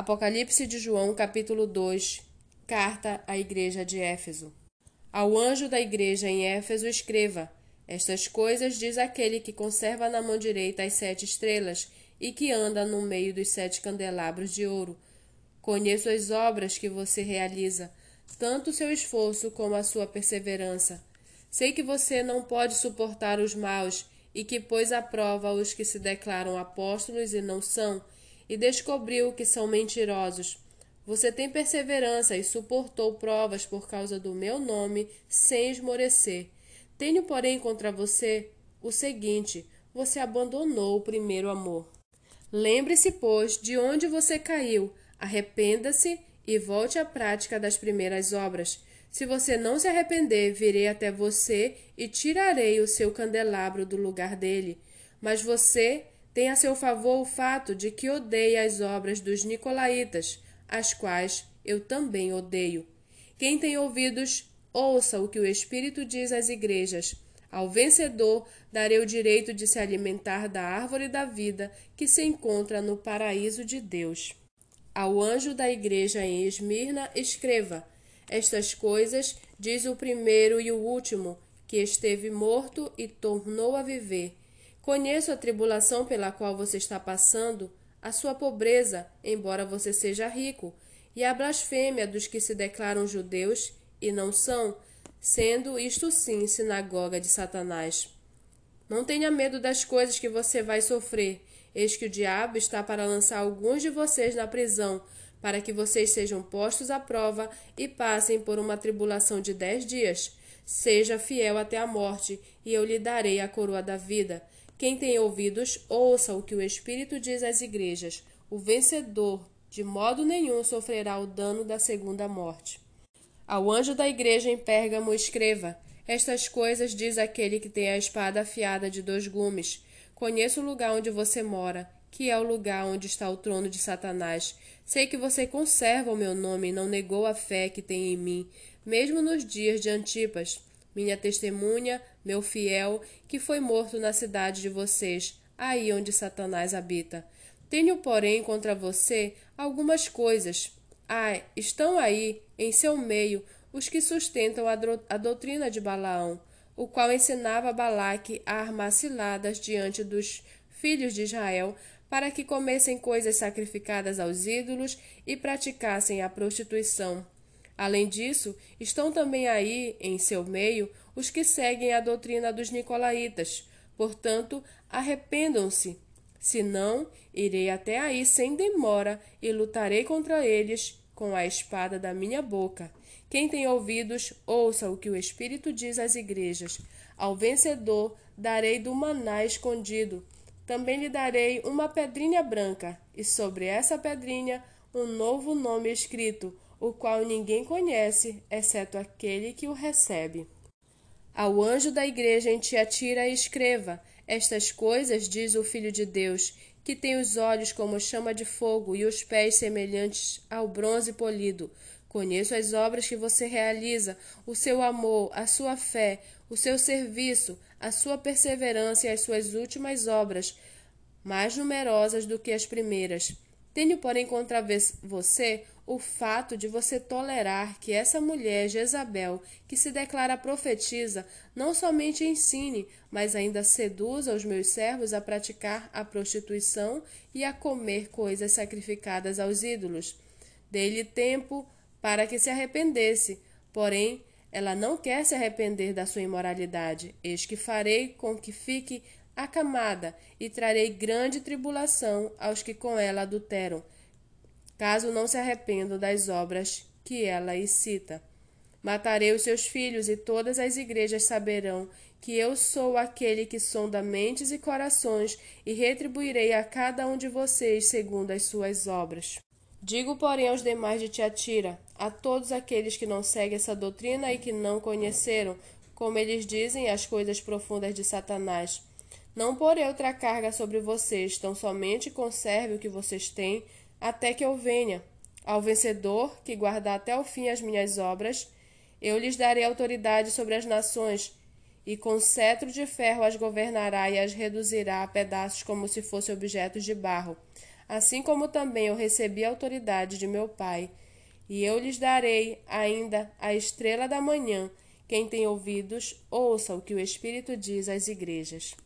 Apocalipse de João, capítulo 2, carta à igreja de Éfeso. Ao anjo da igreja em Éfeso escreva: Estas coisas diz aquele que conserva na mão direita as sete estrelas e que anda no meio dos sete candelabros de ouro. Conheço as obras que você realiza, tanto o seu esforço como a sua perseverança. Sei que você não pode suportar os maus e que pôs à prova os que se declaram apóstolos e não são e descobriu que são mentirosos. Você tem perseverança e suportou provas por causa do meu nome sem esmorecer. Tenho, porém, contra você o seguinte: você abandonou o primeiro amor. Lembre-se, pois, de onde você caiu, arrependa-se e volte à prática das primeiras obras. Se você não se arrepender, virei até você e tirarei o seu candelabro do lugar dele. Mas você tem a seu favor o fato de que odeia as obras dos nicolaítas, as quais eu também odeio. Quem tem ouvidos, ouça o que o Espírito diz às igrejas. Ao vencedor darei o direito de se alimentar da árvore da vida que se encontra no paraíso de Deus. Ao anjo da igreja em Esmirna, escreva: Estas coisas diz o primeiro e o último, que esteve morto e tornou a viver Conheço a tribulação pela qual você está passando, a sua pobreza, embora você seja rico, e a blasfêmia dos que se declaram judeus e não são, sendo isto sim sinagoga de Satanás. Não tenha medo das coisas que você vai sofrer. Eis que o diabo está para lançar alguns de vocês na prisão, para que vocês sejam postos à prova e passem por uma tribulação de dez dias. Seja fiel até a morte, e eu lhe darei a coroa da vida. Quem tem ouvidos, ouça o que o Espírito diz às igrejas. O vencedor, de modo nenhum, sofrerá o dano da segunda morte. Ao anjo da igreja em Pérgamo, escreva: Estas coisas diz aquele que tem a espada afiada de dois gumes. Conheço o lugar onde você mora, que é o lugar onde está o trono de Satanás. Sei que você conserva o meu nome e não negou a fé que tem em mim, mesmo nos dias de Antipas minha testemunha, meu fiel, que foi morto na cidade de vocês, aí onde Satanás habita. Tenho, porém, contra você algumas coisas. Ah, estão aí, em seu meio, os que sustentam a, a doutrina de Balaão, o qual ensinava Balaque a armar ciladas diante dos filhos de Israel, para que comessem coisas sacrificadas aos ídolos e praticassem a prostituição. Além disso, estão também aí, em seu meio, os que seguem a doutrina dos nicolaítas. Portanto, arrependam-se. Senão, irei até aí sem demora e lutarei contra eles com a espada da minha boca. Quem tem ouvidos, ouça o que o Espírito diz às igrejas. Ao vencedor darei do maná escondido. Também lhe darei uma pedrinha branca, e sobre essa pedrinha um novo nome escrito, o qual ninguém conhece, exceto aquele que o recebe. Ao anjo da igreja em Tiatira escreva: Estas coisas diz o Filho de Deus, que tem os olhos como chama de fogo e os pés semelhantes ao bronze polido. Conheço as obras que você realiza, o seu amor, a sua fé, o seu serviço, a sua perseverança e as suas últimas obras, mais numerosas do que as primeiras. Tenho, porém, contra você o fato de você tolerar que essa mulher, Jezabel, que se declara profetisa, não somente ensine, mas ainda seduza os meus servos a praticar a prostituição e a comer coisas sacrificadas aos ídolos. Dei-lhe tempo para que se arrependesse, porém ela não quer se arrepender da sua imoralidade. Eis que farei com que fique acamada e trarei grande tribulação aos que com ela adulteram caso não se arrependam das obras que ela excita. Matarei os seus filhos, e todas as igrejas saberão que eu sou aquele que sonda mentes e corações, e retribuirei a cada um de vocês segundo as suas obras. Digo, porém, aos demais de Tiatira, a todos aqueles que não seguem essa doutrina e que não conheceram, como eles dizem, as coisas profundas de Satanás. Não porei outra carga sobre vocês, tão somente conserve o que vocês têm, até que eu venha. Ao vencedor, que guardar até o fim as minhas obras, eu lhes darei autoridade sobre as nações, e com cetro de ferro as governará e as reduzirá a pedaços como se fossem objetos de barro. assim como também eu recebi a autoridade de meu Pai. E eu lhes darei ainda a estrela da manhã. Quem tem ouvidos, ouça o que o Espírito diz às igrejas.